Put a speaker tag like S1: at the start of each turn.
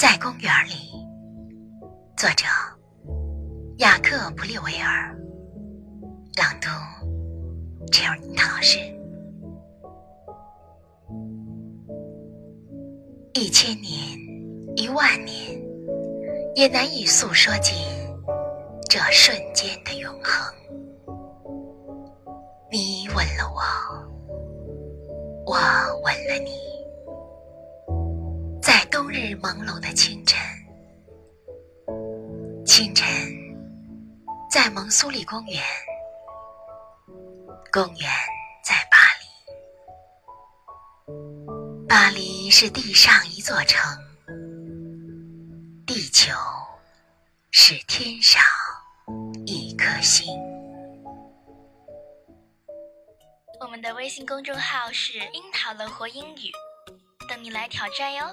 S1: 在公园里，作者雅克·普利维尔，朗读 c h e r y 老师。一千年，一万年，也难以诉说尽这瞬间的永恒。你吻了我，我吻了你。日朦胧的清晨，清晨，在蒙苏里公园，公园在巴黎，巴黎是地上一座城，地球是天上一颗星。
S2: 我们的微信公众号是“樱桃乐活英语”，等你来挑战哟。